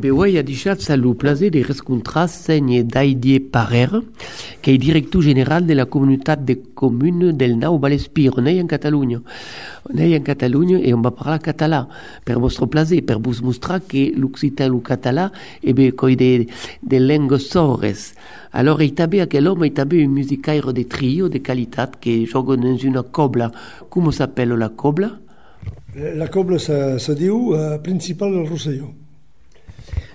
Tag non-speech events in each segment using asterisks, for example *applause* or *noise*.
Bewei a dichat salut plaze de rescontra seigne Didier Parer, qui est directeur général de la communauté de communes del Nau Valespir, on est en Catalunya. On est en Catalunya et on va parler català, per vostre plaisir, per vous mostrar que l'occità le català est be coi de, de lengues sores. Alors, il tabe aquel homme, il tabe un musicaire de trio de qualitat que joga dans une cobla. Comment s'appelle la cobla? La cobla se, se diu uh, Principal del Rosselló.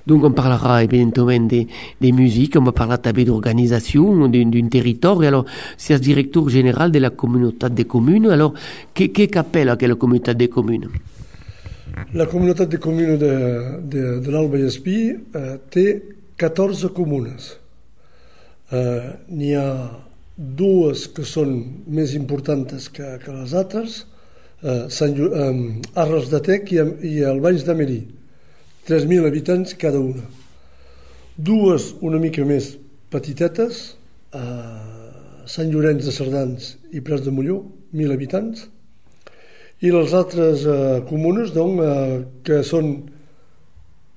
Donc on parlera évidemment de, de musique, on va parler d'organisation d'un territoire. Alors, c'est le directeur général de la communauté de communes. Alors, qu'est-ce qu'appelle la communauté de communes? La communauté de communes de, de, de eh, té 14 comunes. Eh, N'hi ha dues que són més importants que, que les altres, eh, Sant, eh, Arres de Tec i, i de 3.000 habitants cada una. Dues una mica més petitetes, a Sant Llorenç de Cerdans i Prats de Molló, 1.000 habitants, i les altres eh, comunes doncs, eh, que són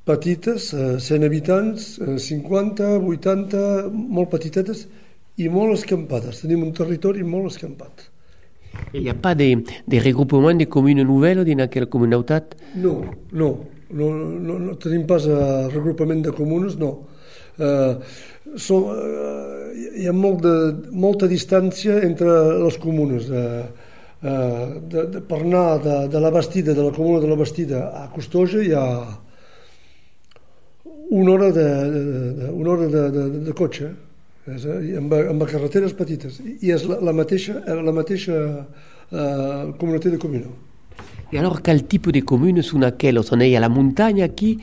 petites, eh, 100 habitants, eh, 50, 80, molt petitetes i molt escampades. Tenim un territori molt escampat. Il n'y a pas de, de regroupement de communes nouvelles dans aquella communautat? No, no no, no, no tenim pas a regrupament de comunes, no. Eh, so, eh, hi ha molt de, molta distància entre les comunes. Eh, eh, de, de, per anar de, de la Bastida, de la comuna de la Bastida a Costoja hi ha una hora de, de, de, una hora de, de, de cotxe és, amb, amb carreteres petites i és la, la mateixa, la mateixa eh, comunitat de comuna. Et alors, quel type de communes sont laquelle On est à la montagne, aquí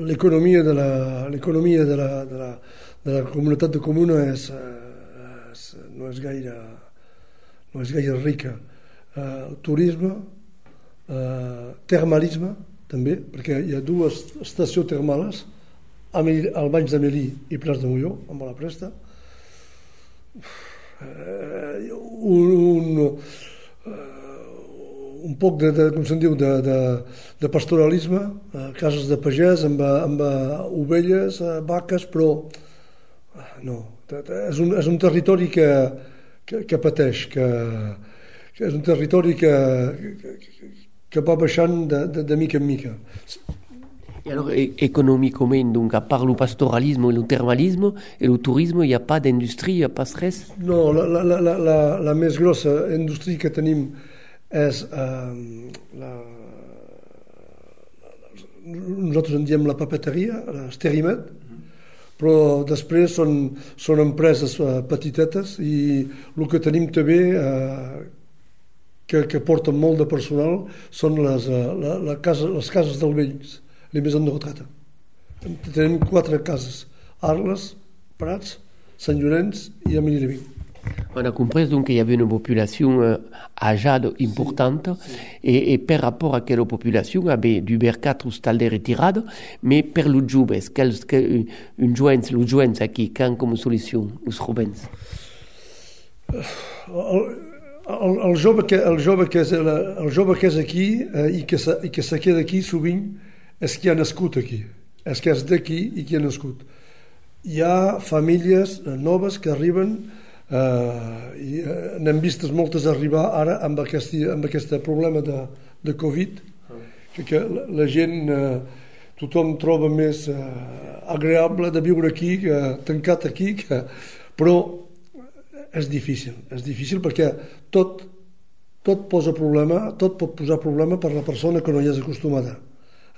L'economia de la, l'economia de la, de, la, de la comunitat de comuna és, és, no és gaire no és gaire rica. Uh, turisme, uh, termalisme, també, perquè hi ha dues estacions termales, al Banys de Melí i Prats de Molló, amb la presta. Uf eh, un, un, eh, un poc de, de com se'n diu, de, de, de pastoralisme, eh, cases de pagès amb, amb ovelles, eh, vaques, però eh, no, és un, és un territori que, que, que pateix, que, que és un territori que, que, que va baixant de, de, de mica en mica. Et alors, économiquement, donc, à part le pastoralisme et le thermalisme et le tourisme, il n'y a pas d'industrie, il n'y a pas stress? No, la, la, la, la, la més grossa indústria que tenim és eh, la, nosaltres en diem la papeteria, l'esterimet, però després són, són empreses eh, petitetes i el que tenim també eh, que, que porten molt de personal són les, eh, la, la casa, les cases dels vells les maisons de retraite. Tenim quatre cases, Arles, Prats, Sant Llorenç i Amélie On a compris donc qu'il y avait une population euh, âgée importante et, et, par rapport à quelle population avait du bercat ou stalde retiré, mais per le joves, quel, quel, une joens, le joens aquí, quand comme solution, les jovens? El, el, el, jove que, el, jove que és, el jove que és aquí eh, i, que se, i que se queda aquí sovint és qui ha nascut aquí, és que és d'aquí i qui ha nascut. Hi ha famílies noves que arriben eh, i eh, n'hem vistes moltes arribar ara amb aquest, amb aquest problema de, de Covid, que, que la, la gent, eh, tothom troba més eh, agreable de viure aquí, que, tancat aquí, que, però és difícil, és difícil perquè tot, tot posa problema, tot pot posar problema per la persona que no hi és acostumada.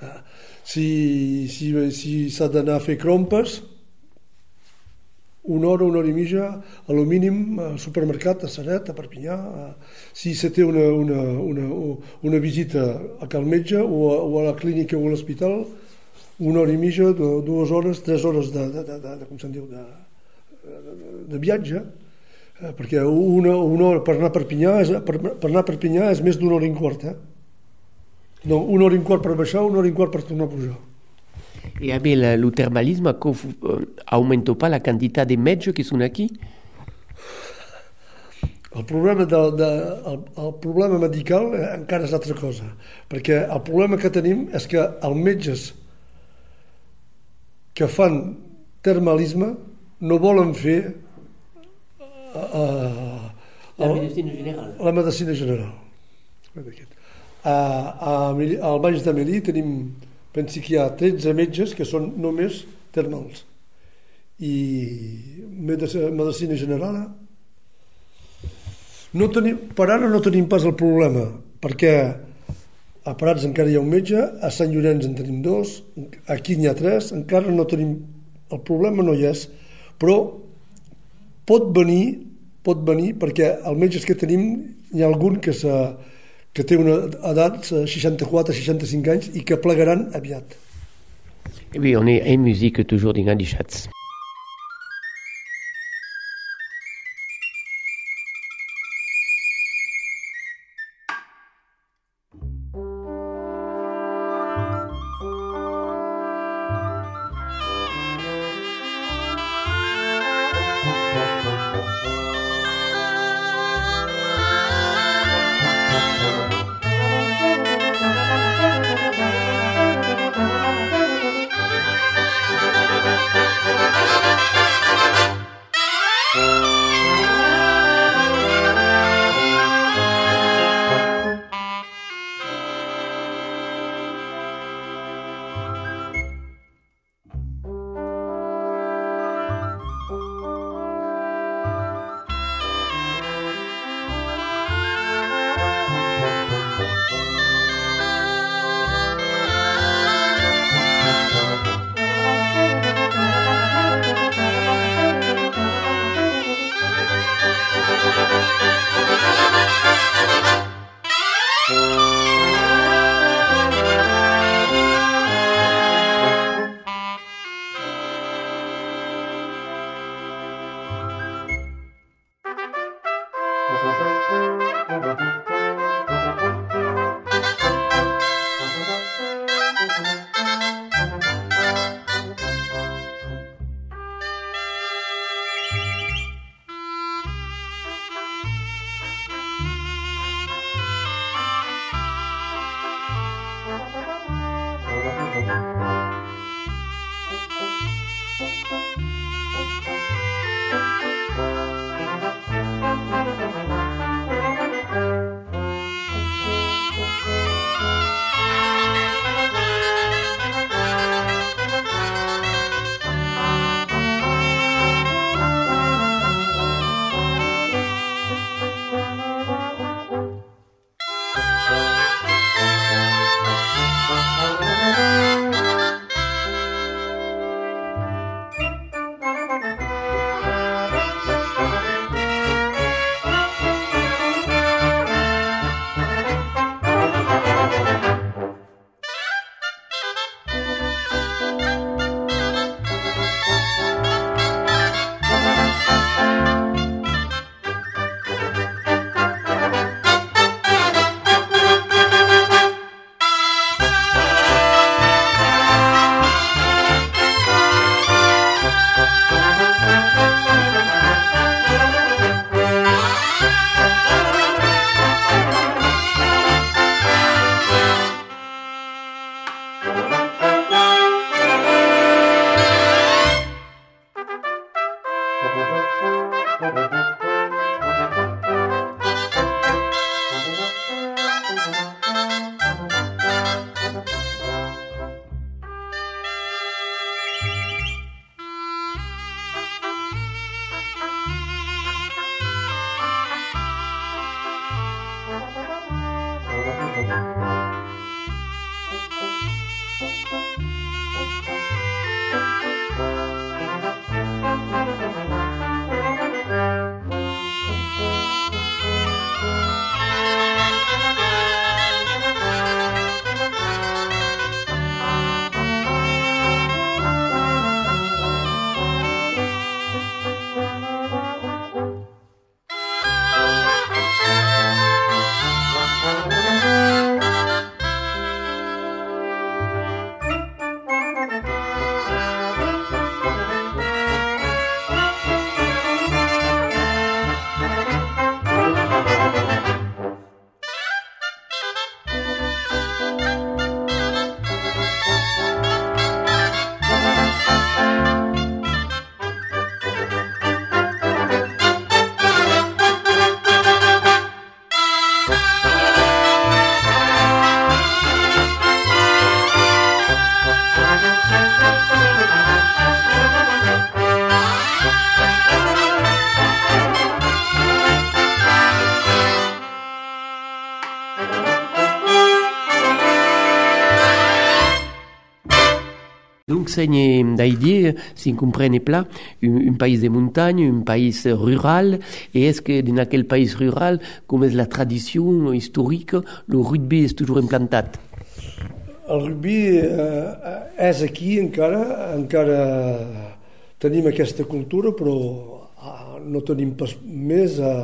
Eh, si si, si s'ha d'anar a fer crompes, una hora, una hora i mitja, a lo mínim al supermercat, a Saret, a Perpinyà, si se té una, una, una, una visita a cal metge o a, o a la clínica o a l'hospital, una hora i mitja, dues hores, tres hores de, de, de, de, de com se'n diu, de, de, de viatge, Eh, perquè una, una hora per anar a Perpinyà és, per, per anar a Perpinyà és més d'una hora i un quart, eh? No, una hora i un quart per baixar, una hora i un quart per tornar a pujar. Et avec le, le thermalisme, augmente pas la quantité de metges qui sont aquí? El problema, de, de, el, el problema medical eh, encara és altra cosa, perquè el problema que tenim és que els metges que fan termalisme no volen fer uh, uh, la medicina general. La medicina general. A, a, al Baix de Melí tenim, pensi que hi ha 13 metges que són només termals i medicina general no tenim, per ara no tenim pas el problema perquè a Prats encara hi ha un metge, a Sant Llorenç en tenim dos, aquí n'hi ha tres, encara no tenim... El problema no hi és, però pot venir, pot venir perquè els metges que tenim hi ha algun que, se, que té una edat 64-65 anys i que plegaran aviat. Oui, on est en musique toujours dans les chats. C'est d'idée, si on comprend plat, un, un pays de montagne, un pays rural, et est-ce que dans quel pays rural, comme est la tradition historique, le rugby est toujours implanté El rugby eh, és aquí encara, encara tenim aquesta cultura, però ah, no tenim pas més a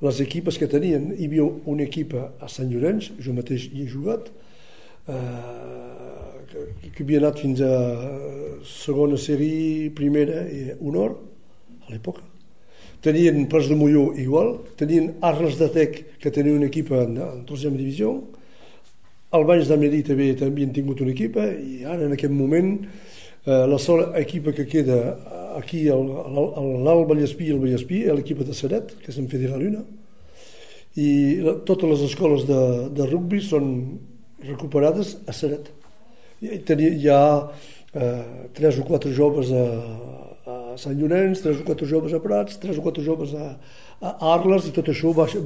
les equipes que tenien. Hi havia una equipa a Sant Llorenç, jo mateix hi he jugat, eh, que, havia anat fins a segona sèrie, primera i honor, a l'època. Tenien Pres de Molló igual, tenien Arles de Tec, que tenia una equipa en, en tercera divisió, el Banys de Medi també havien tingut una equipa i ara en aquest moment eh, la sola equipa que queda aquí a l'Alt Vallespí i el Vallespí és l'equipa de Seret, que és en Fede la Luna i la, totes les escoles de, de rugby són recuperades a Seret. I, tenia, hi ha eh, tres o quatre joves a, a Sant Llorenç, tres o quatre joves a Prats, tres o quatre joves a, a Arles i tot això baixem,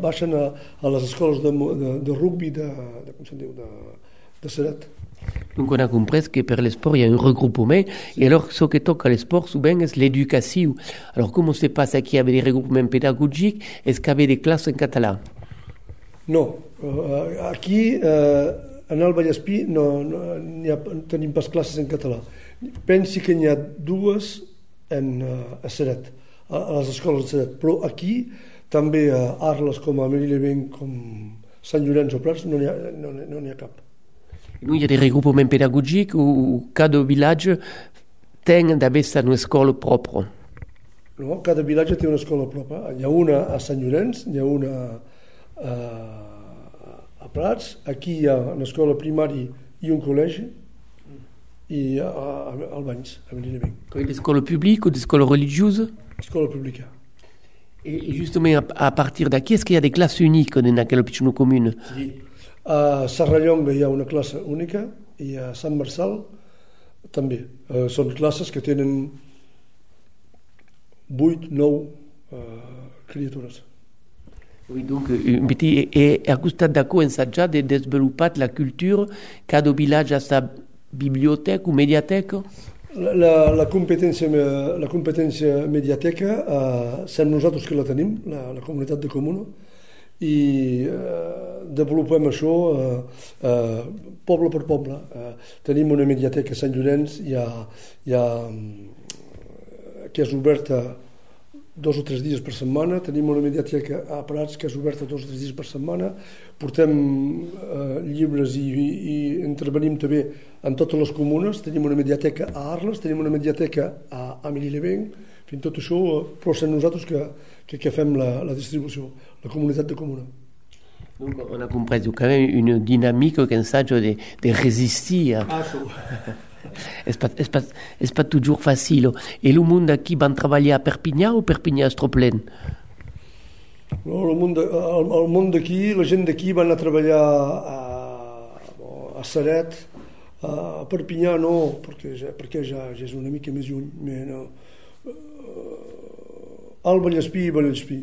baixen a, a les escoles de, de, de rugby de, de, com diu, de, de Seret. Donc on a compris que per l'esport il y a un regroupement. Et alors ce qui toque à l'esport souvent c'est l'éducation. Alors comment se passe? Qu'il y avait des regroupements pédagogiques? Est-ce qu'il y avait des classes en catalan? No, uh, aquí uh, en el Vallespí no, no, ha, tenim pas classes en català. Pensi que n'hi ha dues en, uh, a Seret a les escoles de Seret. Però aquí, també a Arles, com a Merilevent, com Sant Llorenç o Prats, no n'hi ha, no, no ha cap. Nous, il y a des regroupements pédagogiques où cada village ten d'haver una escola propra. No, cada vilatge té una escola propra. Hi ha una a Sant Llorenç, hi ha una a, a Prats, aquí hi ha una escola primària i un col·legi, i a, a, al Banys, a Merilevent. L'escola publique ou l'escola religieuse Escola pública. Et justement, à partir d'aquí, est-ce qu'il y a des classes uniques dans aquella petite commune Sí. A Serrallonga hi ha una classe única i a Sant Marçal també. Uh, són classes que tenen 8, 9 uh, criatures. Oui, donc, un petit, et à costat d'acco ensaggiat de développer la culture, cada village a sa bibliothèque ou médiathèque la, la, competència, la competència mediateca eh, som nosaltres que la tenim, la, la comunitat de comuna, i eh, desenvolupem això eh, eh, poble per poble. Eh, tenim una mediateca a Sant Llorenç, ha, hi ha, que és oberta dos o tres dies per setmana, tenim una mediateca a Prats que és oberta dos o tres dies per setmana, portem eh, llibres i, i, i intervenim també en totes les comunes, tenim una mediateca a Arles, tenim una mediateca a, a Mililevenc, fins tot això, però som nosaltres que, que, que fem la, la distribució, la comunitat de comuna. Donc on a compris quand même une dynamique qu'un sage de, de résister. Ah, *laughs* és pas, és pas, és pas toujours facile. I el món d'aquí van treballar a Perpinyà o Perpinyà és trop plen? No, el món, d'aquí, la gent d'aquí van a treballar a, a Saret, a Perpinyà no, perquè ja, perquè ja, ja és una mica més lluny. Mais no. Al Vallespí i Vallespí.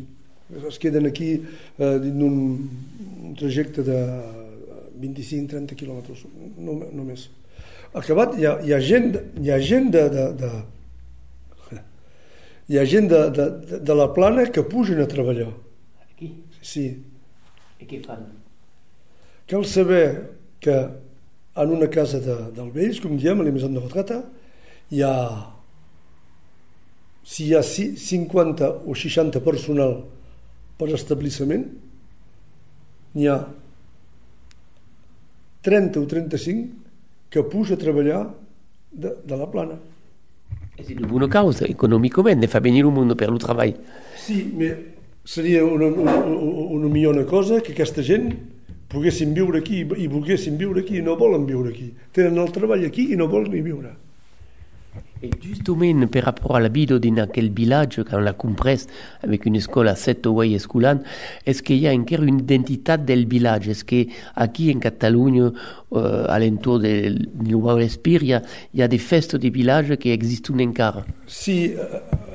Es queden aquí eh, dins d'un trajecte de 25-30 quilòmetres, no, no més acabat hi ha, hi ha gent, hi ha gent de, de, de hi ha gent de, de, de, de la plana que pugen a treballar. Aquí? Sí. I què fan? Cal saber que en una casa de, del vells, com diem, a l'Emisat de Retrata, hi ha si hi ha 50 o 60 personal per establiment, n'hi ha 30 o 35 que puja a treballar de, de la plana. És una bona causa, econòmicament, de fer venir un mundo per el treball. Sí, però seria una, una, una millor cosa que aquesta gent poguessin viure aquí i volguessin viure aquí i no volen viure aquí. Tenen el treball aquí i no volen ni viure. Et justement, par rapport à la vie dans quel village, quand l'a compris avec une école à 7 ou 8 escolan, est-ce qu'il y a encore une identité del village? Est-ce qu'ici en Catalogne, euh, alentour de Nova Espir, il, y a des festes de village qui existent encore Sí, uh,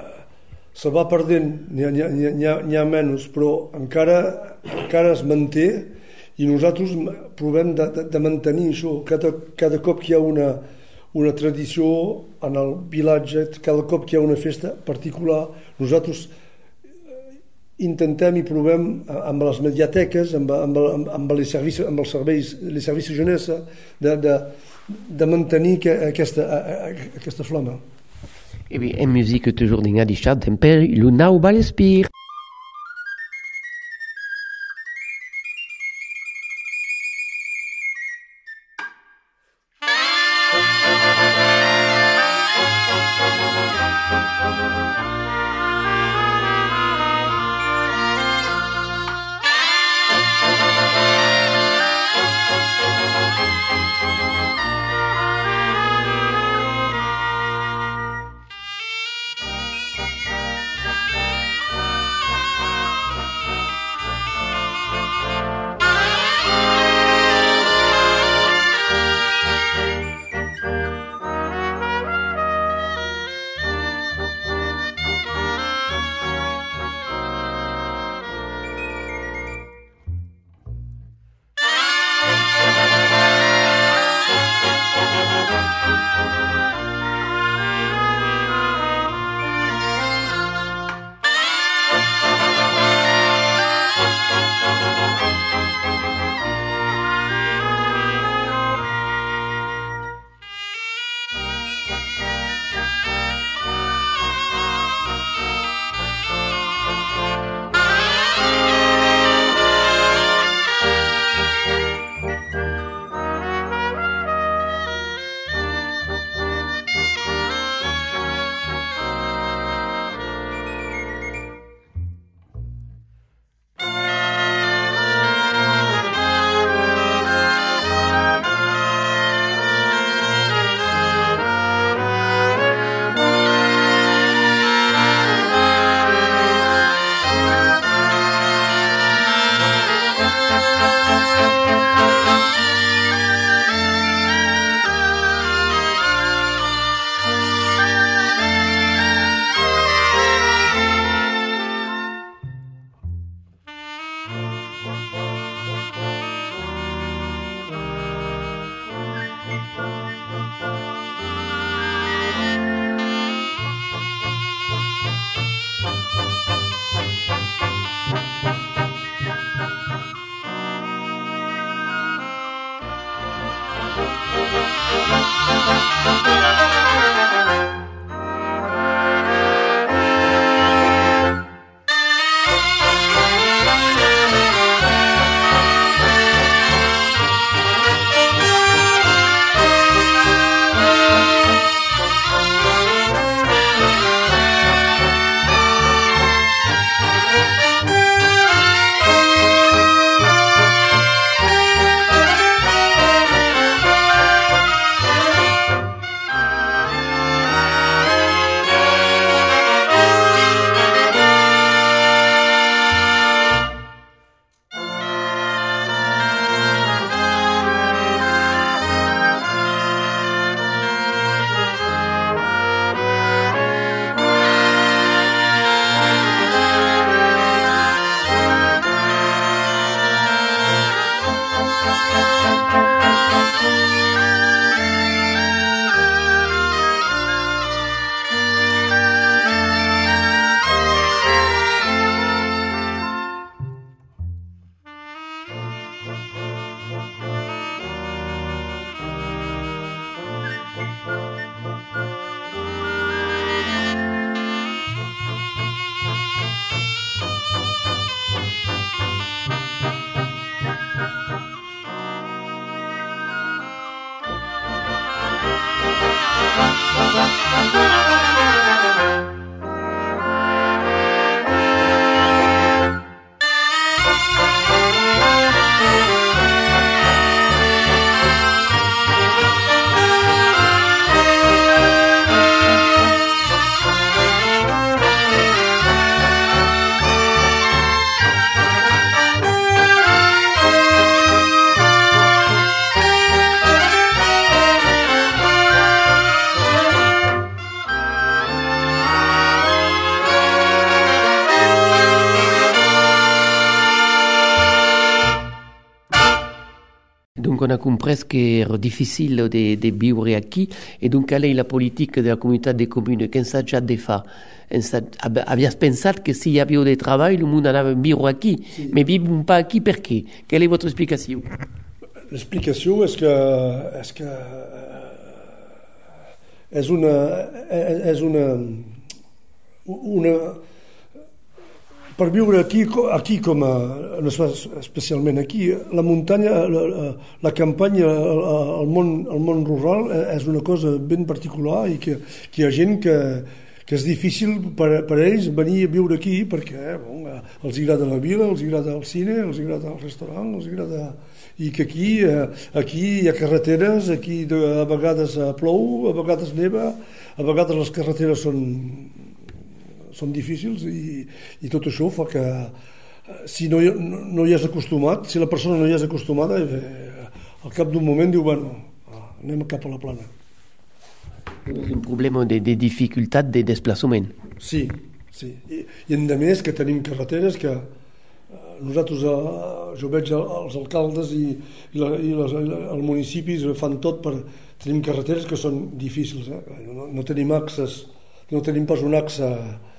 se va perdent, n'hi ha menys, però encara, encara es manté i nosaltres provem de, de, de mantenir això. Cada, cada cop que hi ha una, una tradició en el vilatge, cada cop que hi ha una festa particular, nosaltres intentem i provem amb les mediateques, amb, amb, amb, amb, les, servicis, amb els serveis, les serveis jeunesse, de, de, de mantenir que, aquesta, aquesta flama. Et bien, en musique toujours d'Inga Dichat, d'Emper, Lunau Balespire. Donc on a compris que era difficile de, de viure aquí e donc qual è la politica della comunità de comune che sa già de fa? Avias pensat que si hi havia de treball el món anava a viure aquí, sí. mais vivim pas aquí per què? Quelle est votre explicació? L'explicació és que, és que és una, és una, una per viure aquí, aquí com a, especialment aquí, la muntanya, la, la campanya, el, món, el món rural és una cosa ben particular i que, que hi ha gent que, que és difícil per, per ells venir a viure aquí perquè bon, els agrada la vila, els agrada el cine, els agrada el restaurant, els agrada... I que aquí, eh, aquí hi ha carreteres, aquí a vegades plou, a vegades neva, a vegades les carreteres són són difícils i, i tot això fa que eh, si no hi, no hi has acostumat, si la persona no hi has acostumada, eh, al cap d'un moment diu, bueno, ah, anem cap a la plana. Un problema de, de dificultat de desplaçament. Sí, sí. I, i a més que tenim carreteres que eh, nosaltres, jo veig els alcaldes i, i, la, i les, els municipis fan tot per... Tenim carreteres que són difícils, eh? no, no tenim accés, no tenim pas un accés eh,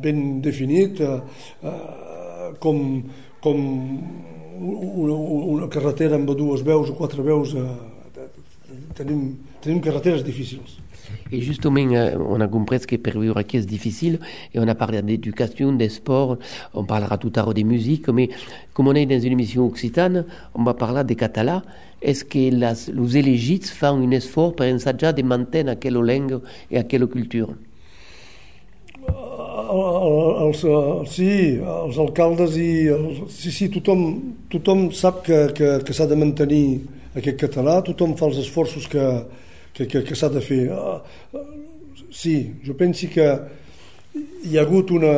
ben definit, eh, eh, com, com una, una carretera amb dues quatre veus. Eh, tenim, tenim carreteres difícils. Et justement, euh, on a compris vivre aquí est difficile et on a parlé d'éducation, des sports, on parlera tout à l'heure des musiques, mais comme on est dans une émission occitane, on va parler des catalans. Est-ce que les élégites font un effort pour ensaggiare de maintenir quelle langue et à quelle culture els, els, sí, els alcaldes i... Els, sí, sí, tothom, tothom sap que, que, que s'ha de mantenir aquest català, tothom fa els esforços que, que, que, que s'ha de fer. Sí, jo penso que hi ha hagut una,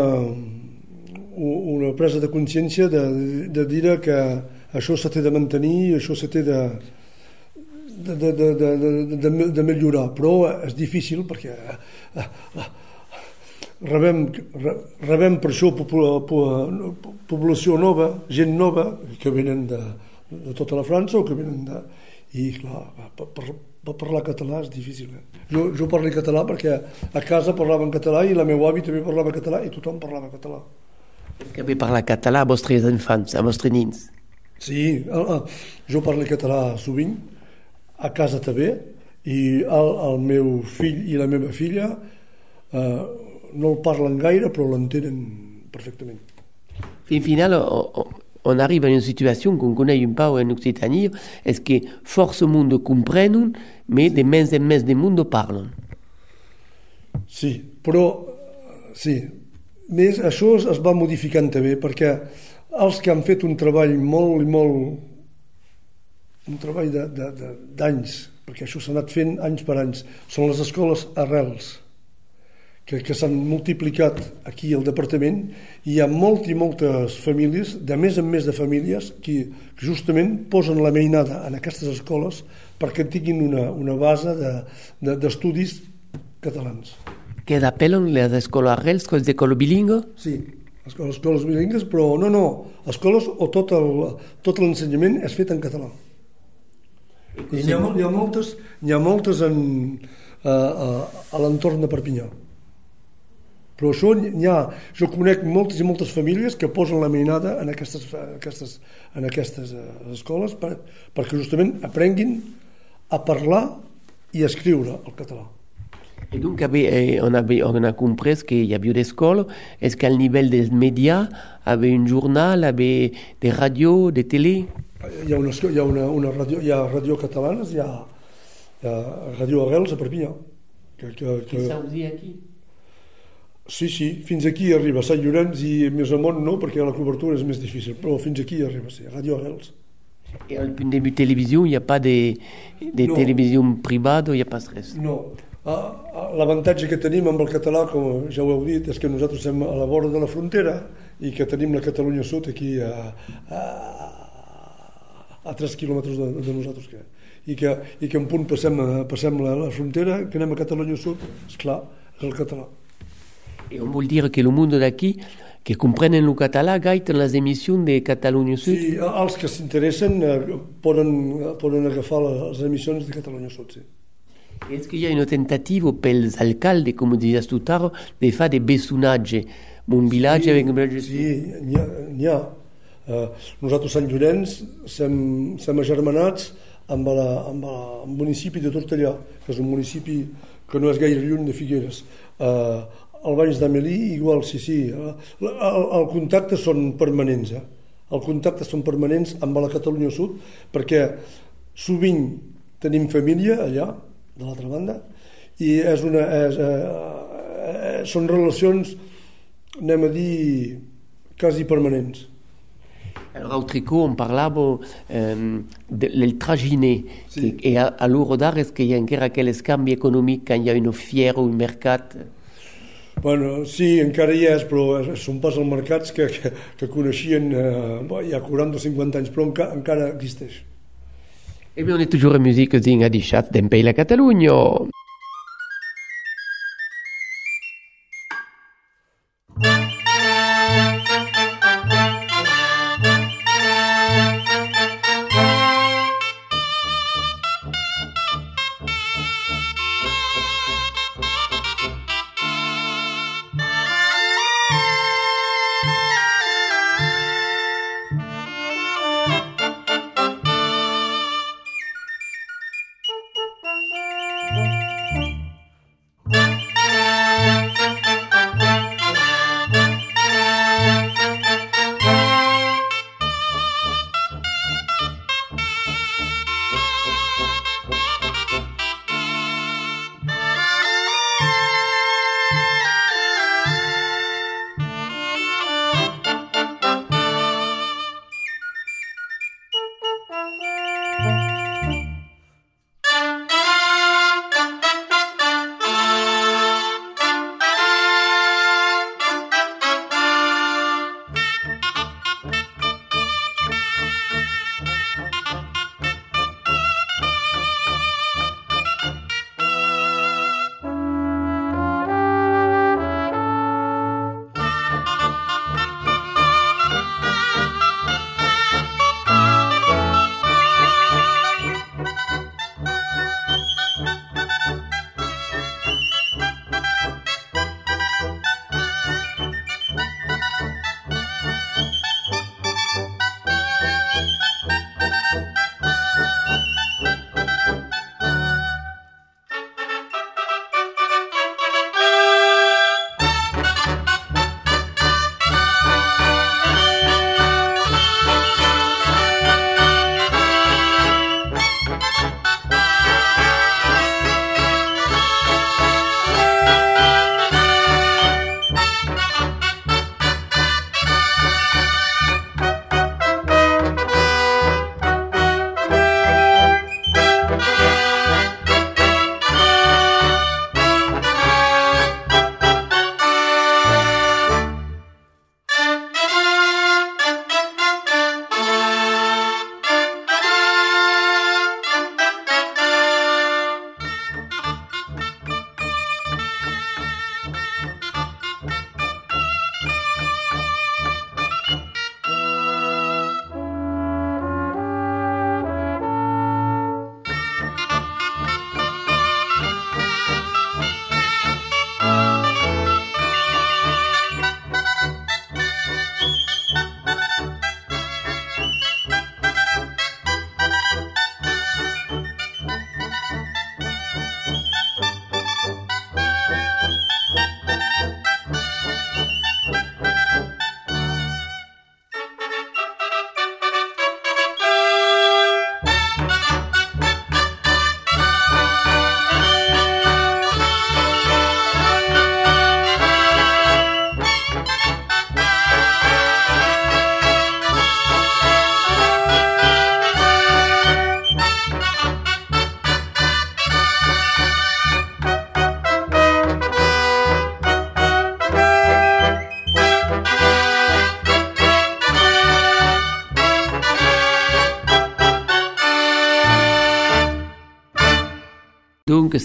una presa de consciència de, de dir que això s'ha de mantenir, això s'ha de, de, de, de, de, de, de millorar, però és difícil perquè rebem, rebem per això població nova, gent nova, que venen de, de tota la França o que venen de... I, clar, per, per, per parlar català és difícil. Eh? Jo, jo parlo català perquè a casa parlaven català i la meva avi també parlava català i tothom parlava català. Que bé parlar català a vostres infants, a vostres nins? Sí, jo parlo català sovint, a casa també, i el, el meu fill i la meva filla eh, no el parlen gaire però l'entenen perfectament. Fin final, on arrive a una situació qu'on connaît un peu en Occitanie, és que força monde comprenen, mais de més en més de monde parlen. Sí, però sí, més això es, es va modificant també, perquè els que han fet un treball molt i molt un treball d'anys, perquè això s'ha anat fent anys per anys, són les escoles arrels que, que s'han multiplicat aquí al departament i hi ha molt i moltes famílies, de més en més de famílies, que, que justament posen la mainada en aquestes escoles perquè tinguin una, una base d'estudis de, de, catalans. Que d'apel·len les escoles escoles bilingües? Sí, les escoles bilingües, però no, no, escoles o tot l'ensenyament tot és fet en català. I n'hi ha, hi ha moltes, hi ha moltes en, a, a, a l'entorn de Perpinyà. Però això n'hi ha, jo conec moltes i moltes famílies que posen la mainada en aquestes, aquestes, en aquestes eh, escoles per, perquè justament aprenguin a parlar i a escriure el català. Et donc, eh, on, avait, on a compris qu'il y avait des écoles. Est-ce qu'à nivell des médias, avait un journal, avait des radios, des télés Hi ha una, hi ha una, una radio, hi ha radio catalanes, hi ha, hi ha Radio Arrels a Perpinyà. Que, que, que... que s'ha aquí? Sí, sí, fins aquí arriba Sant Llorenç i més amunt no, perquè la cobertura és més difícil, però fins aquí arriba, sí, Radio Arrels. I al punt de televisió hi ha pas de, de no. televisió privada, hi ha pas res? No. Ah, ah, L'avantatge que tenim amb el català, com ja ho heu dit, és que nosaltres estem a la vora de la frontera i que tenim la Catalunya Sud aquí a, a, a 3 quilòmetres de, de nosaltres. Que, i, que, I que en punt passem, passem la, la frontera, que anem a Catalunya Sud, és clar, és el català. On veut dire que le monde d'aquí, que comprenen el català gait en les emissions de Catalunya Sud. Sí, els que s'interessen eh, poden, poden agafar les emissions de Catalunya Sud, sí. Est-ce qu'il y a une tentativa pels alcaldes, com dizies tu tard, de fer de bessonatge? Un vilatge sí, avec un vilatge... Sí, n'hi ha. N'hi ha. Uh, nosaltres, Sant Llorenç, som, som agermanats amb, la, amb la, el municipi de Tortellà, que és un municipi que no és gaire lluny de Figueres. Uh, el Banys d'Amelí, igual, sí, sí. Uh, el, el contacte són permanents, eh? El contacte són permanents amb la Catalunya Sud, perquè sovint tenim família allà, de l'altra banda, i és una, és, eh, són relacions, anem a dir, quasi permanents. Alors, au tricot, on parlava um, del traginé. Sí. E a, a l'hora d'ara és que hi ha encara aquells canvi econòmic quan hi ha una fiera o un mercat. Bueno, sí, encara hi és, però són pas els mercats que, que, que coneixien eh, ha 40 o 50 anys, però enca, encara existeix. E on est toujours musique zing a dichat Pays la Catalunya.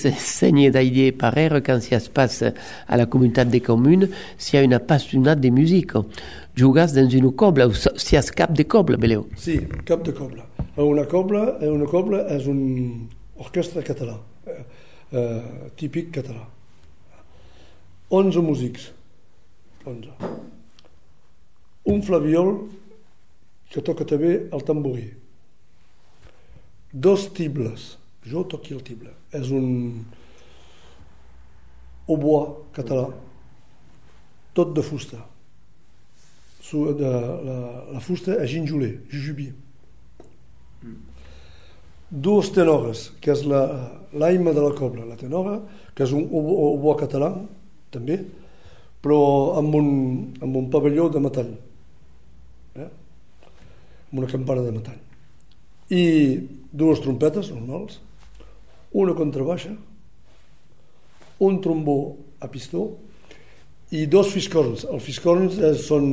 Donc Seigne d'Aïdé Parer, quand ça se passe à la communauté des communes, s'il y a une passionnade de musique. Jugas dans une cobla, si es cap de cobla, Beleu? Sí, cap de cobla. Una cobla, una és un orquestra català, eh, eh, típic català. 11 músics, 11. Un flaviol que toca també el tamborí. Dos tibles, jo toqui el tible. És un oboa català, tot de fusta. De, la, la fusta és ginjoler, jujubi. Mm. Dues tenores, que és l'aima de la cobla, la tenora, que és un oboa català, també, però amb un, amb un pavelló de metall, eh? amb una campana de metall. I dues trompetes normals, una contrabaixa, un trombó a pistó i dos fiscorns. Els fiscorns eh, són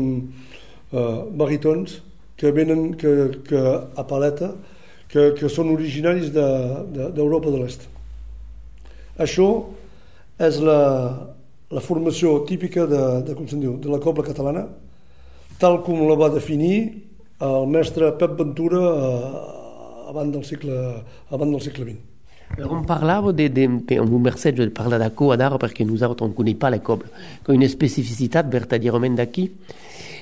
eh, baritons que venen que, que a paleta que, que són originaris d'Europa de, de, de l'Est. Això és la, la formació típica de, de, com diu, de la cobla catalana, tal com la va definir el mestre Pep Ventura eh, abans del segle, abans del segle XX. On parlava de, de, de un merced de parlar de perquè nosaltres on connaît pas la coble, con une spécificité verdaderament d'aquí.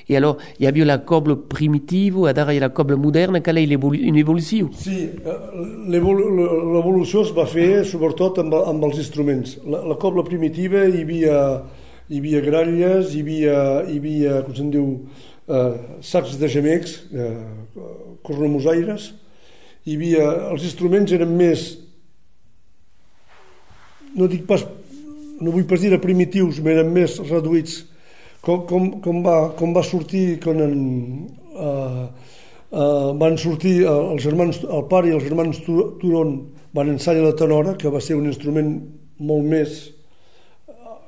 Et alors, il y avait la coble primitive, et il y a la coble moderne, quelle est une évolution Sí, l'evolució es va fer sobretot amb, amb els instruments. La, la coble primitiva hi havia, hi havia gralles, hi havia, hi havia com se'n diu, eh, sacs de gemecs, eh, cornomosaires, hi havia, els instruments eren més no dic pas, no vull pas dir primitius, però eren més reduïts. Com, com, com, va, com va sortir quan en, uh, uh, van sortir uh, els germans, el pare i els germans Turon van ensenyar la tenora, que va ser un instrument molt més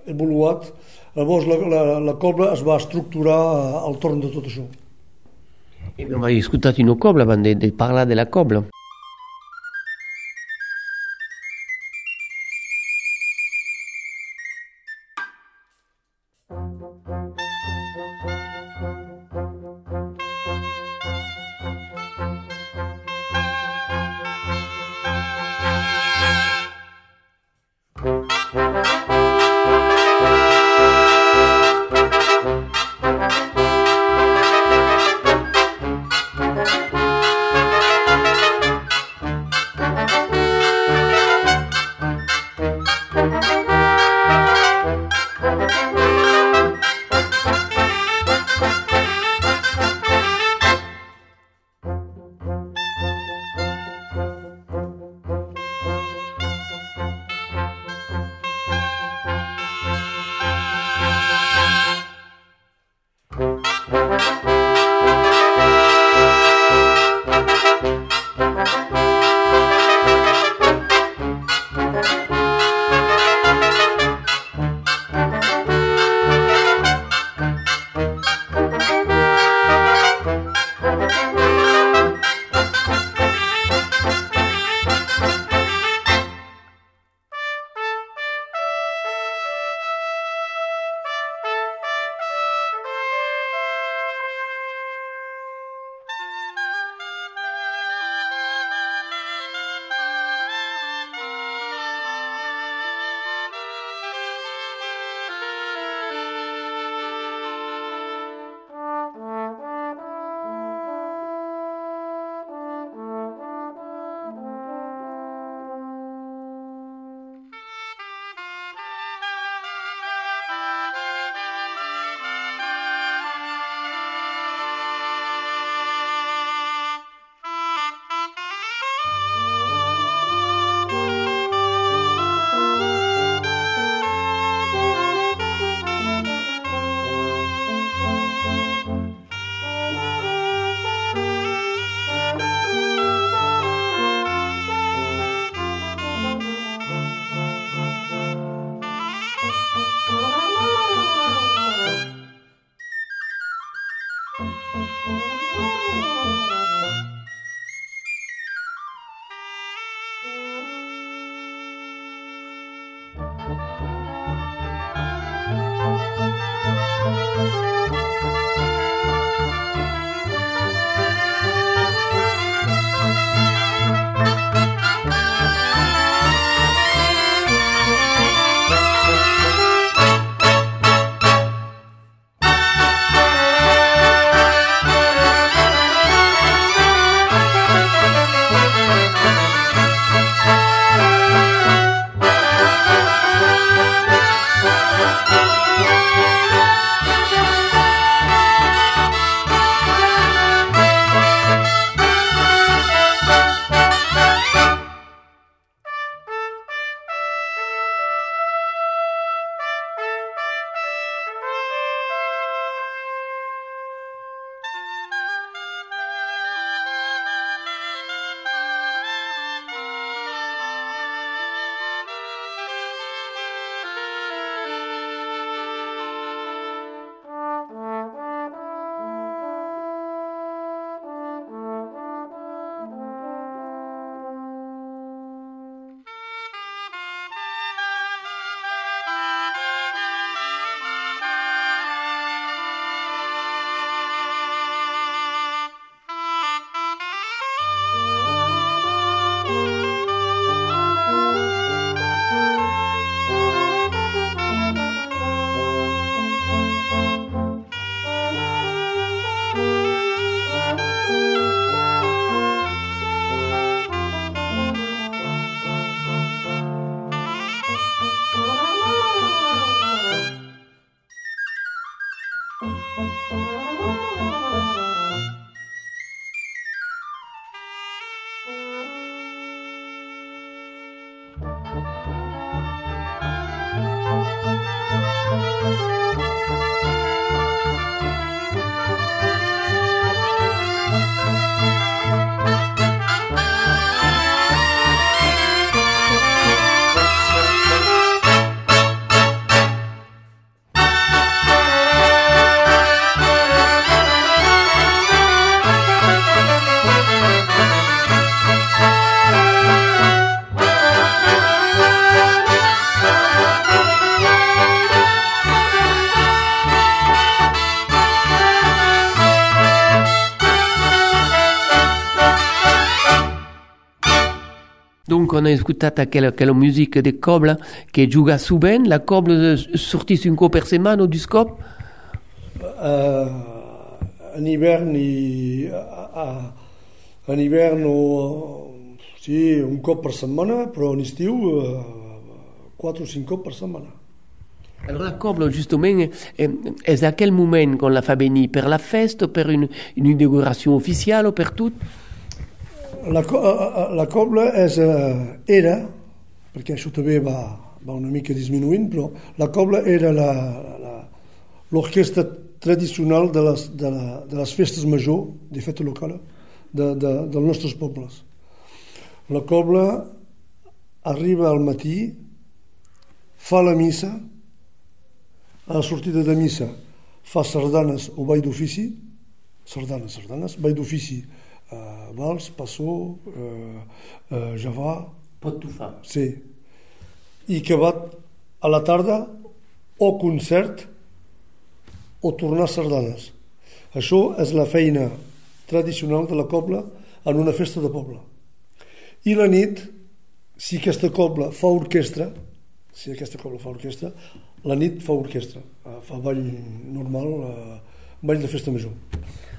evoluat, llavors la, la, la cobla es va estructurar al torn de tot això. No va escoltar una cobla, van de, de parlar de la cobla. Thank you. Donc on a escutat aquella, aquella musica de cobla que juga ben, la cobla sortís un cop per setmana o dos cop? Uh, en hivern i uh, en hivern o sí, un cop per setmana, però en estiu uh, quatre o cinc cops per setmana. Alors la cobla, justement, és aquell moment quan la fa venir per la festa, per une, une inauguració oficial o per tot? La, la cobla és, era, perquè això també va, va una mica disminuint, però la cobla era l'orquestra tradicional de les, de, la, de les festes major, de festa local, de, de, dels nostres pobles. La cobla arriba al matí, fa la missa, a la sortida de missa fa sardanes o ball d'ofici, sardanes, sardanes, ball d'ofici, uh, vals, passó, uh, uh, javà... Pot tufar. Sí. I que va a la tarda o concert o tornar sardanes. Això és la feina tradicional de la cobla en una festa de poble. I la nit, si aquesta cobla fa orquestra, si aquesta cobla fa orquestra, la nit fa orquestra, fa ball normal, ball de festa major.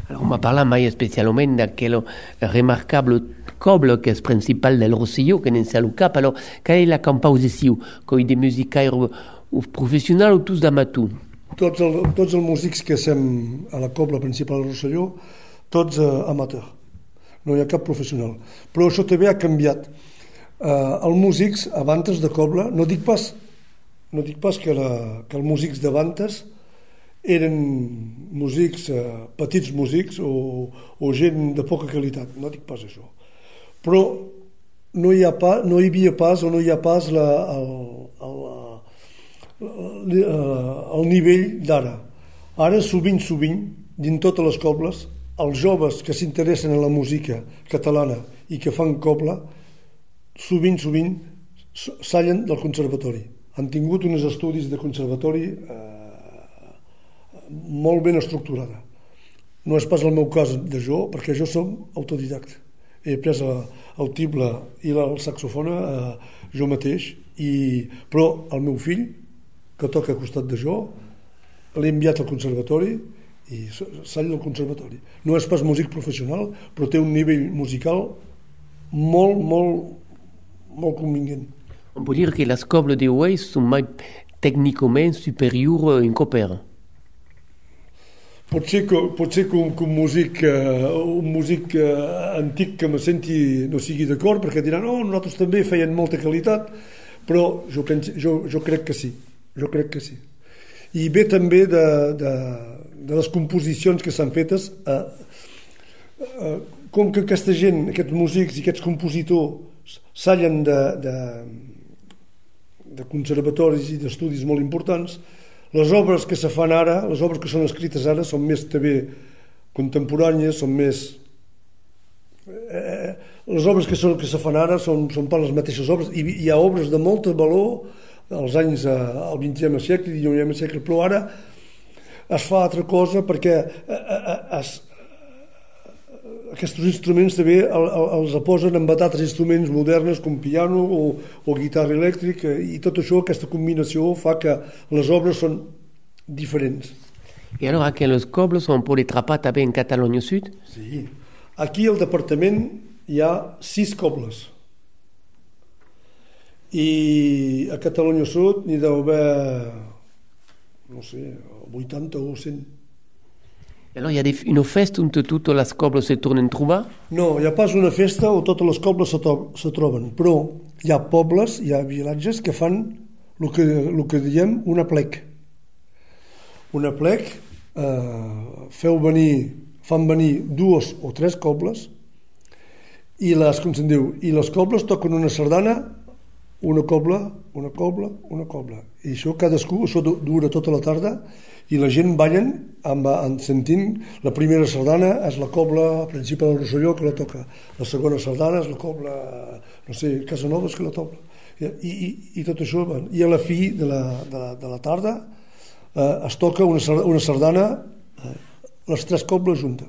Alors, on m'a parlé mai especialment d'aquell remarquable coble que és principal del Rosselló, que n'en al cap. Alors, quelle est la composició? Coi de musicaires professionals o tous d'amateurs? Tots, el, tots els músics que som a la cobla principal del Rosselló, tots eh, amateurs. No hi ha cap professional. Però això també ha canviat. Eh, els músics, abantes de cobla, no dic pas, no dic pas que, la, que els músics d'abantes eren músics, eh, petits músics o, o gent de poca qualitat, no dic pas això. Però no hi, ha pa, no hi havia pas o no hi ha pas la, el, el, el, el nivell d'ara. Ara, sovint, sovint, dins totes les cobles, els joves que s'interessen en la música catalana i que fan cobla, sovint, sovint, sallen del conservatori. Han tingut uns estudis de conservatori eh, molt ben estructurada. No és pas el meu cas de jo, perquè jo som autodidacte. He pres el tible i el saxofona eh, jo mateix, i, però el meu fill, que toca a costat de jo, l'he enviat al conservatori i sall del conservatori. No és pas músic professional, però té un nivell musical molt, molt, molt convinguent. On peut dire que les cobles de Weiss sont techniquement supérieures en copère. Potser que, potser que, un, que un músic, uh, un músic uh, antic que me senti no sigui d'acord perquè diran, oh, nosaltres també feien molta qualitat, però jo, penso, jo, jo crec que sí, jo crec que sí. I ve també de, de, de les composicions que s'han fetes, uh, uh, com que aquesta gent, aquests músics i aquests compositors s'allen de, de, de conservatoris i d'estudis molt importants, les obres que se fan ara, les obres que són escrites ara, són més també contemporànies, són més... Eh, eh, les obres que, són, que se fan ara són, són per les mateixes obres, i hi ha obres de molt valor als anys, eh, al 20è segle 19è segle, però ara es fa altra cosa perquè eh, es, aquests instruments també els posen amb altres instruments modernes com piano o, o guitarra elèctrica i tot això, aquesta combinació fa que les obres són diferents. I alors aquí els cobles on pot atrapar també en Catalunya Sud? Sí. Aquí al departament hi ha sis cobles. I a Catalunya Sud n'hi deu haver, no sé, 80 o 100. Alors il y a des, une festa on toutes les cobles se tornen a trobar? No, hi ha pas una festa on totes les cobles se, se troben, però hi ha pobles, hi ha vilatges que fan el que, el que diem una plec. Una plec, eh, feu venir, fan venir dues o tres cobles i les, com se'n diu, i les cobles toquen una sardana, una cobla, una cobla, una cobla. I això cadascú, això dura tota la tarda i la gent ballen amb, amb sentint la primera sardana és la cobla principal del Rosselló que la toca, la segona sardana és la cobla, no sé, Casanovas que la toca i, i, i tot això i a la fi de la, de la, de la tarda eh, es toca una, una sardana eh, les tres cobles juntes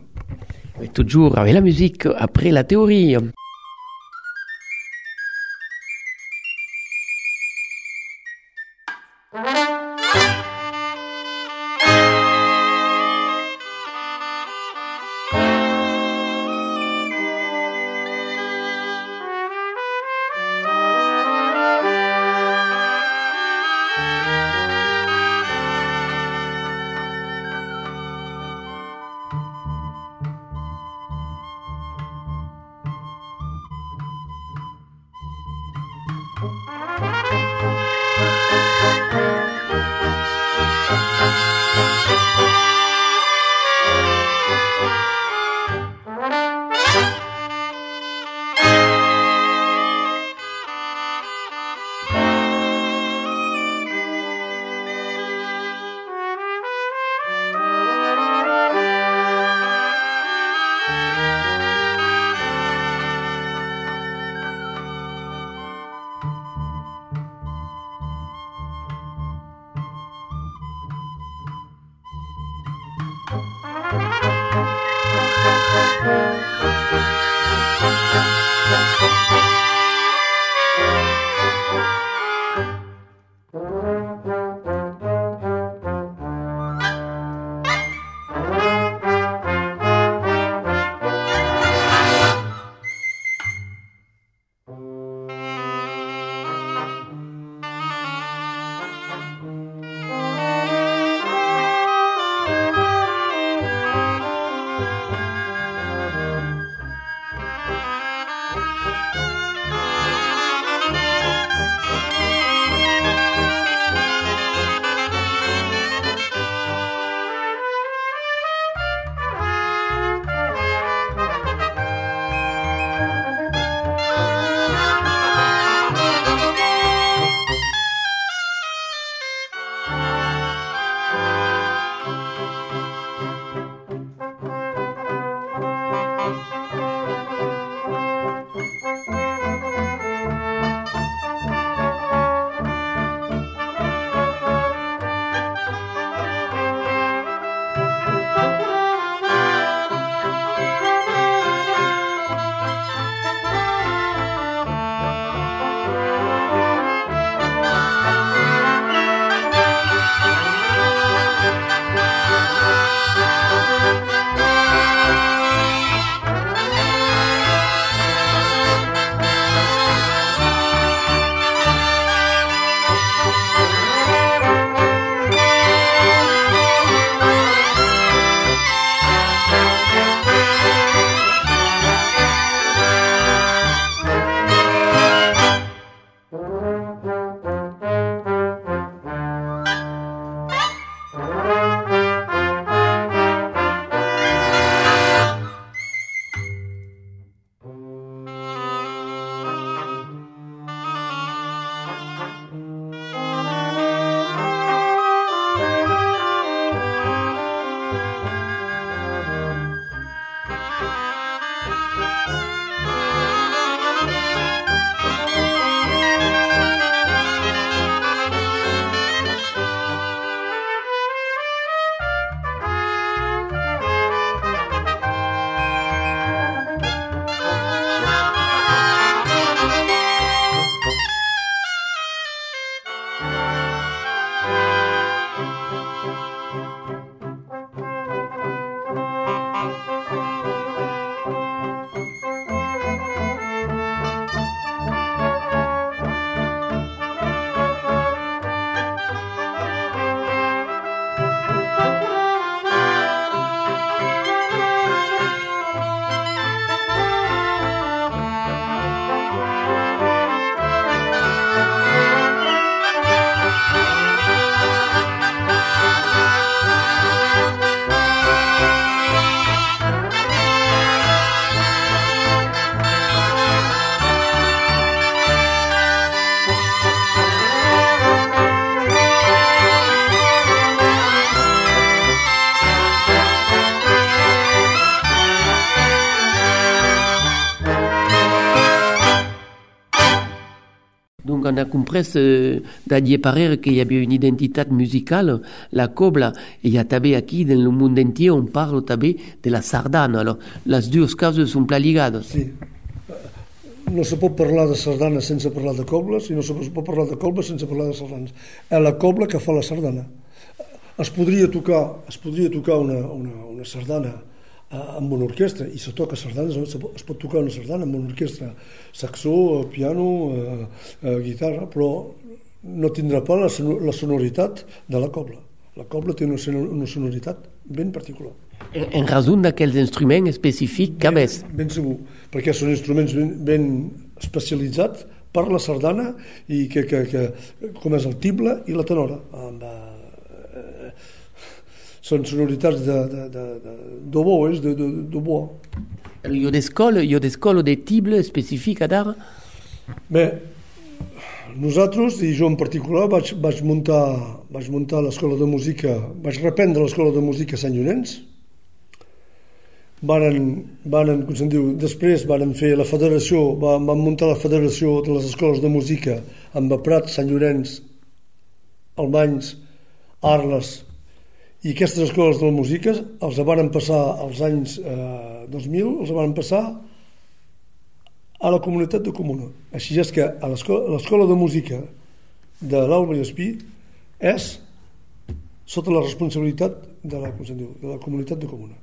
Mais toujours avec la musique après la théorie. Compris euh, d'Adier Parer qu'il y avait une identité musicale, la cobla, et il y a tabé ici, dans le monde entier, on parle tabé de la sardana. Alors, les deux causes sont pla ligades. Sí. No se pot parlar de sardana sense parlar de cobles i no se pot parlar de cobles sense parlar de sardanes. És la cobla que fa la sardana. Es podria tocar, es podria tocar una, una, una sardana amb una orquestra i se toca sardanes, es pot tocar una sardana amb una orquestra, saxó, piano, eh, eh, guitarra, però no tindrà pas la, la sonoritat de la cobla. La cobla té una, una sonoritat ben particular. En, en raó d'aquells instruments específics que ben, ben segur, perquè són instruments ben, ben especialitzats per la sardana i que, que, que, com és el tible i la tenora amb, eh, són sonoritats de, de, de, de, de, de, de bois. Hi ha d'escola, hi ha d'escola de tible específica d'ara? Bé, nosaltres, i jo en particular, vaig, vaig muntar, vaig muntar l'escola de música, vaig reprendre l'escola de música a Sant Llorenç, varen, varen, com se'n diu, després varen fer la federació, van, van muntar la federació de les escoles de música amb Prat, Sant Llorenç, Albanys, Arles, i aquestes escoles de la música els van passar als anys eh, 2000, els van passar a la comunitat de comuna. Així és que a l'escola de música de l'Alba i Espí és sota la responsabilitat de la, diu, de la comunitat de comuna.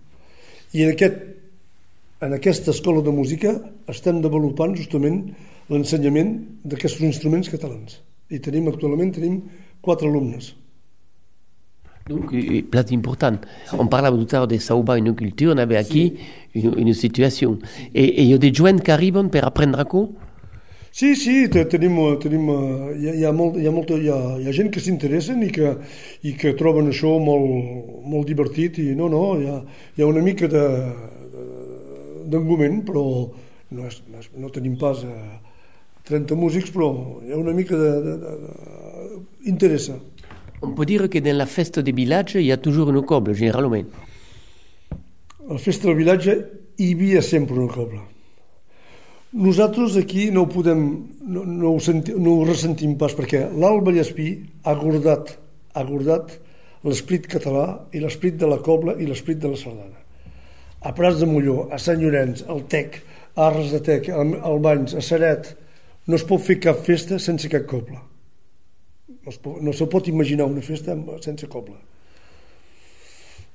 I en, aquest, en aquesta escola de música estem desenvolupant justament l'ensenyament d'aquests instruments catalans. I tenim actualment tenim quatre alumnes. Donc, place important. On parlava tout à l'heure de Sauba, une culture, on avait aquí une, une situation. Et, il y a des jeunes qui arrivent per apprendre a quoi Sí, sí, tenim, tenim, hi, ha, hi, ha molt, hi, ha molta, hi, ha, hi ha gent que s'interessen i, que, i que troben això molt, molt divertit i no, no, hi ha, hi ha una mica de, d'engument, però no, és, no, és, no tenim pas a 30 músics, però hi ha una mica de, de, de, de interessa. On peut dire que dans la festa de il y a toujours une coble, généralement. La festa del vilatge hi havia sempre una cobla. Nosaltres aquí no ho podem, no, no, ho, senti, no ho ressentim pas, perquè l'Alt Vallespí ha guardat, ha guardat l'esprit català i l'esprit de la cobla i l'esprit de la sardana. A Prats de Molló, a Sant Llorenç, al Tec, a Arres de Tec, al, al Banys, a Seret, no es pot fer cap festa sense cap cobla. No se pot, imaginar una festa sense cobla.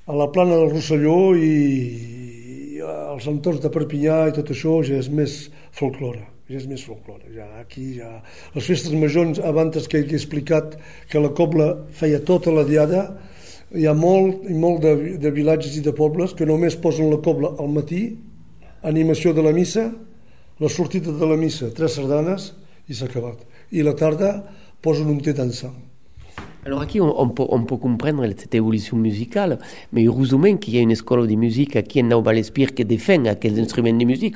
A la plana del Rosselló i, als entorns de Perpinyà i tot això ja és més folclore, ja és més folclore. Ja aquí ja... Les festes majors, abans que he explicat que la cobla feia tota la diada, hi ha molt molt de, de vilatges i de pobles que només posen la cobla al matí, animació de la missa, la sortida de la missa, tres sardanes i s'ha acabat. I la tarda posen un té dansant. Alors ici, on, on, peut, on, peut, comprendre cette évolution musicale, mais heureusement qu'il y a une école de musique qui est en Balespire qui défend quels instruments de musique.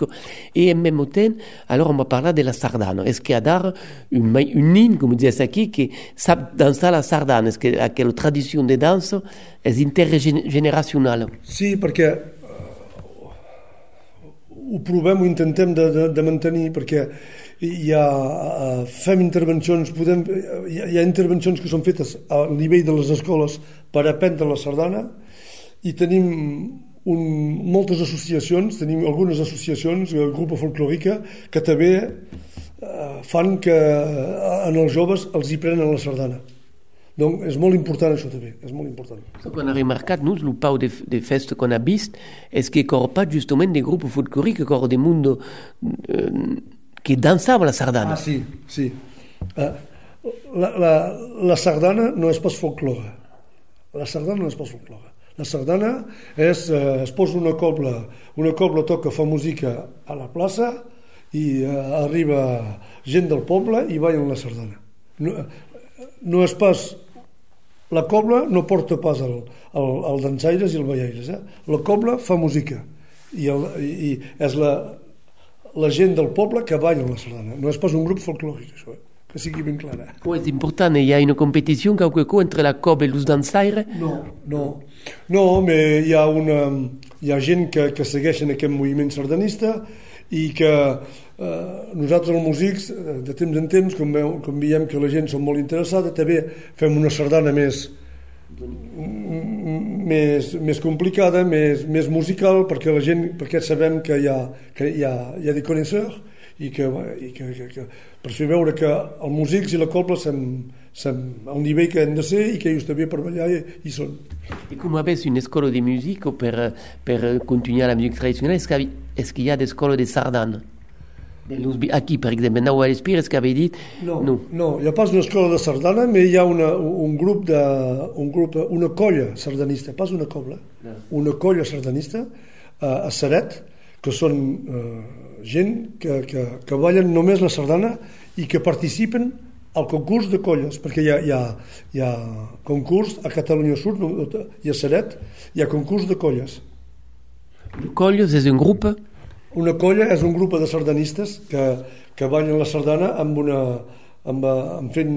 Et en même temps, alors on va parler de la sardane. Est-ce qu'il y a une, une ligne, comme disait ici, qui sait danser la sardane Est-ce que la tradition de danse est intergénérationnelle Sí, perquè uh, ho provem, ho intentem de, de, de mantenir, perquè hi ha, uh, fem intervencions, podem, hi ha, hi ha intervencions que són fetes a nivell de les escoles per aprendre la sardana i tenim un, moltes associacions, tenim algunes associacions, el grup folclòrica, que també uh, fan que en els joves els hi prenen la sardana. Donc és molt important això també, és molt important. Ce qu'on a remarquat, nous, le pau des, des festes qu'on a vist, est-ce qu'il n'y a pas justement des groupes folkloriques, encore des mondes euh, qui dansava la sardana. Ah, sí, sí. Uh, la, la, la sardana no és pas folclore. La sardana no és pas folclore. La sardana és, uh, es posa una cobla, una cobla toca, fa música a la plaça i uh, arriba gent del poble i ballen la sardana. No, no és pas la cobla no porta pas el, el, el dansaires i el ballaires. Eh? La cobla fa música i, el, i és la, la gent del poble que balla la sardana. No és pas un grup folclòric, això, eh? que sigui ben clara. Oh, és important, hi ha una competició qualque entre la cobla i els dansaires? No, no. No, però hi ha, una, hi ha gent que, que segueixen aquest moviment sardanista i que eh, nosaltres els músics, eh, de temps en temps, com, veu, com veiem que la gent són molt interessada, també fem una sardana més, més, més complicada, més, més musical, perquè la gent, perquè sabem que hi ha, que hi ha, hi ha des coneixeurs i, que, i que, que, que, per fer veure que els músics i la cobla som, som al nivell que hem de ser i que ells també per ballar hi, hi són. I com avès una escola de música per, per continuar la música tradicional, és que, és que hi ha d'escola de sardana? Aquí, per exemple, en Nau Espires, que havia dit... No, no, no, hi ha pas una escola de sardana, però hi ha una, un grup de, un grup, una colla sardanista, pas una cobla, no. una colla sardanista a, a Seret, que són eh, gent que, que, que ballen només la sardana i que participen al concurs de colles, perquè hi ha, hi ha, hi ha concurs a Catalunya Sud i a Seret, hi ha concurs de colles. Colles és un grup una colla és un grup de sardanistes que, que ballen la sardana amb una, amb, amb fent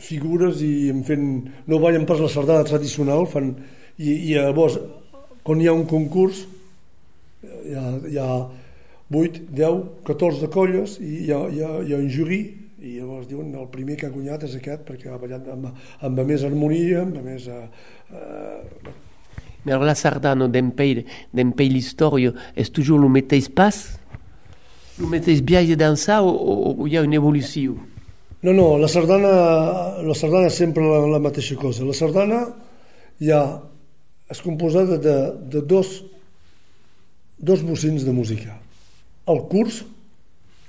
figures i en fent, no ballen pas la sardana tradicional fan, i, i llavors quan hi ha un concurs hi ha, hi ha 8, 10, 14 de colles i hi ha, hi ha, hi ha un jurí i llavors diuen el primer que ha guanyat és aquest perquè ha ballat amb, amb més harmonia amb més eh, eh, Mais alors la sardane d'un pays, pays l'histoire, est toujours le mateix pas Le mateix viatge dans ça ou il y a une évolution No, no, la sardana, la sardana és sempre la, la mateixa cosa. La sardana ja és composada de, de dos, dos bocins de música, el curs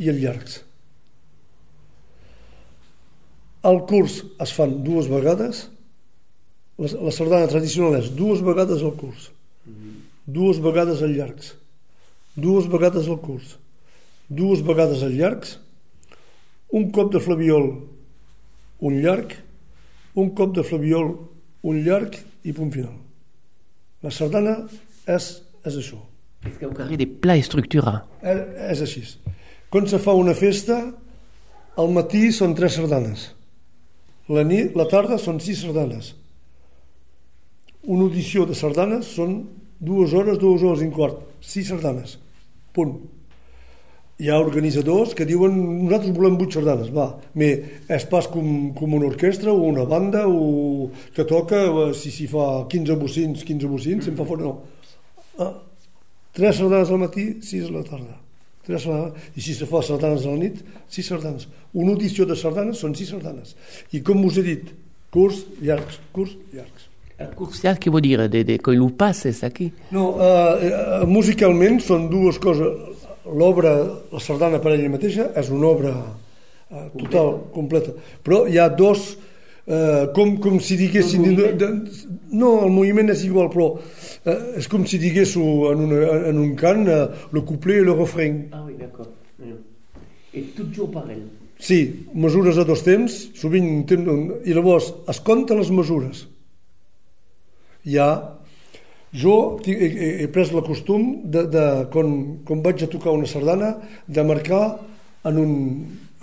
i el llargs. El curs es fan dues vegades la, la sardana tradicional és dues vegades al curs, dues vegades al llargs, dues vegades al curs, dues vegades al llargs, un cop de flaviol, un llarg, un cop de flaviol, un llarg i punt final. La sardana és, és això. És que carrer de pla estructura. És, és així. Quan se fa una festa, al matí són tres sardanes. La, nit, la tarda són sis sardanes una audició de sardanes són dues hores, dues hores i un quart, sis sardanes, punt. Hi ha organitzadors que diuen nosaltres volem vuit sardanes, va, me, és pas com, com una orquestra o una banda o que toca, eh, si s'hi fa 15 bocins, 15 bocins, se'n fa fora, no. Ah, tres sardanes al matí, sis a la tarda. Tres sardanes, I si se fa sardanes a la nit, sis sardanes. Una audició de sardanes són sis sardanes. I com us he dit, curs llargs, curs llargs. Cursial, què vol dir? De, de, que ho passes aquí? No, uh, musicalment són dues coses. L'obra, la sardana per ella mateixa, és una obra uh, total, completa. Però hi ha dos, uh, com, com si diguessin... De, de, no, el moviment és igual, però uh, és com si diguéssiu en, una, en un cant uh, le couplet i le refrain. Ah oui, d'accord. I tot jo pareil. Sí, mesures a dos temps, sovint un temps, i llavors es compta les mesures ha... Jo he, he, he pres la costum de, de quan, quan vaig a tocar una sardana, de marcar en un,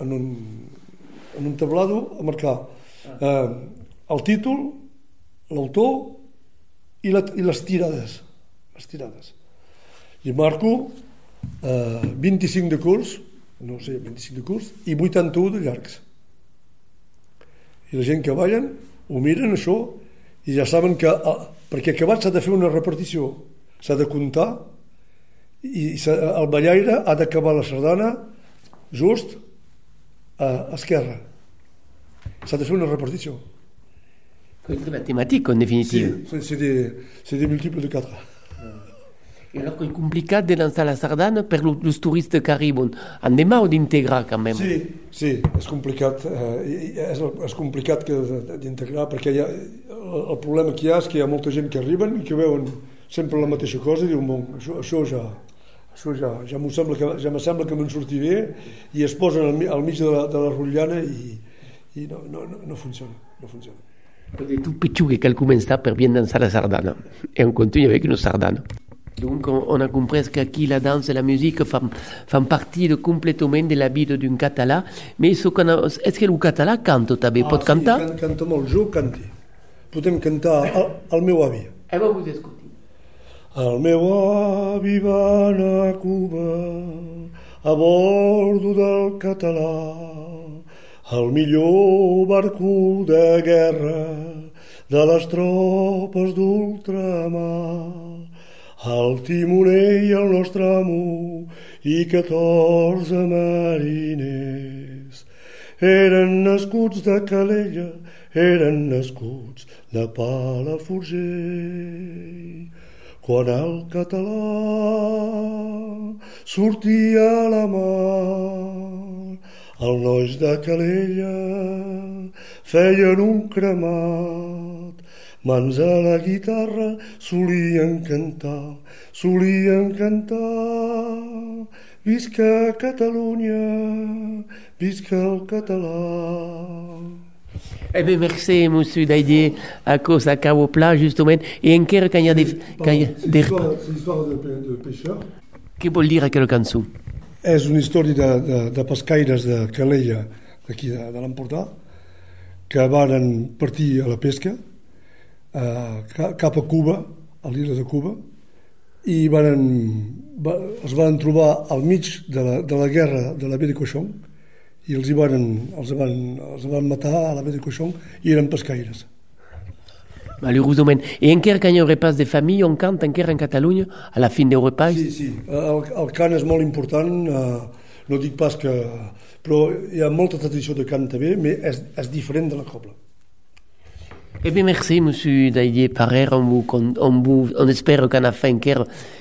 en un, en un tablado, a marcar eh, el títol, l'autor i, la, i les tirades. Les tirades. I marco eh, 25 de curs, no sé, 25 de curs, i 81 de llargs. I la gent que ballen ho miren això i ja saben que ah, perquè acabat s'ha de fer una repartició s'ha de comptar i el ballaire ha d'acabar la sardana just a esquerra s'ha de fer una repartició C'est mathématique en définitive. Sí, c'est des, des multiples de 4. Et alors, c'est compliqué de lancer la sardane pour les touristes qui arrivent. En demà o d'integrar, quand même? Sí, sí, és complicat. Eh, és, és complicat d'integrar perquè hi ha, el problema que hi ha és que hi ha molta gent que arriben i que veuen sempre la mateixa cosa i diuen, bon, això, això ja, això ja, ja m'ho sembla que, ja me sembla que me'n sortir bé i es posen al, al mig de la, de la rotllana i, i no, no, no, no funciona, no funciona. Tout petit que commence per bien danser la sardana. *laughs* Et on continue avec une sardane. Donc on a compris qu'aquí la danse et la musique font, font partie de, complètement de la vie d'un català, mais est-ce que le català canta també? Ah, Pot cantar? Sí, can, canta molt, jo canti. Podem cantar al, al meu avi. Eh, va vous escolti. El meu avi va anar a Cuba a bordo del català el millor barco de guerra de les tropes d'ultramar el timoner i el nostre amo i catorze mariners. Eren nascuts de Calella, eren nascuts de Palafrugell. Quan el català sortia a la mar, els nois de Calella feien un cremat mans a la guitarra solien cantar, solien cantar. Visca Catalunya, visca el català. Eh bien, merci, monsieur Daidier, à cause à Cabo Plat, justement. Et encara quand il y a des... Quand il y a des... C'est l'histoire de, de pêcheurs. Què vol dir aquella cançó? És una història de, de, de pescaires de Calella, d'aquí de, de l'Empordà, que varen partir a la pesca, eh, cap a Cuba, a l'illa de Cuba, i varen, va, els van trobar al mig de la, de la guerra de la baie de i els, hi varen, els, van, els van matar a la baie de i eren pescaires. Malheureusement. Et encara quand il y a un repas de famille, on cante encara en Catalunya a la fin del repas? Sí, sí. El, el cant és molt important. Eh, no dic pas que... Però hi ha molta tradició de cant també, però és, és diferent de la cobla. Eh bien, merci, Monsieur Daidier Parer. On, vous, on, vous, on espère qu'on a fait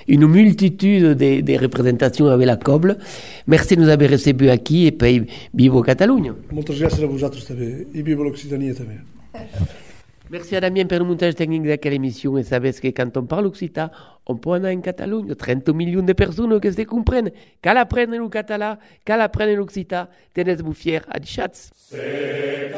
une multitude de, de, représentations avec la coble. Merci de nous avoir reçus ici et puis vive Catalunya. Moltes gràcies a vosaltres també i viva l'Occitania també. *laughs* Merci à Damien pour le montage technique de quelle émission. Et savez que quand on parle occitan, on peut aller en Catalogne. 30 millions de personnes qui se comprennent. Qu'à l'apprennent le catalan, qu'à l'apprennent l'occitan. Tenez-vous fiers à Dichatz. C'est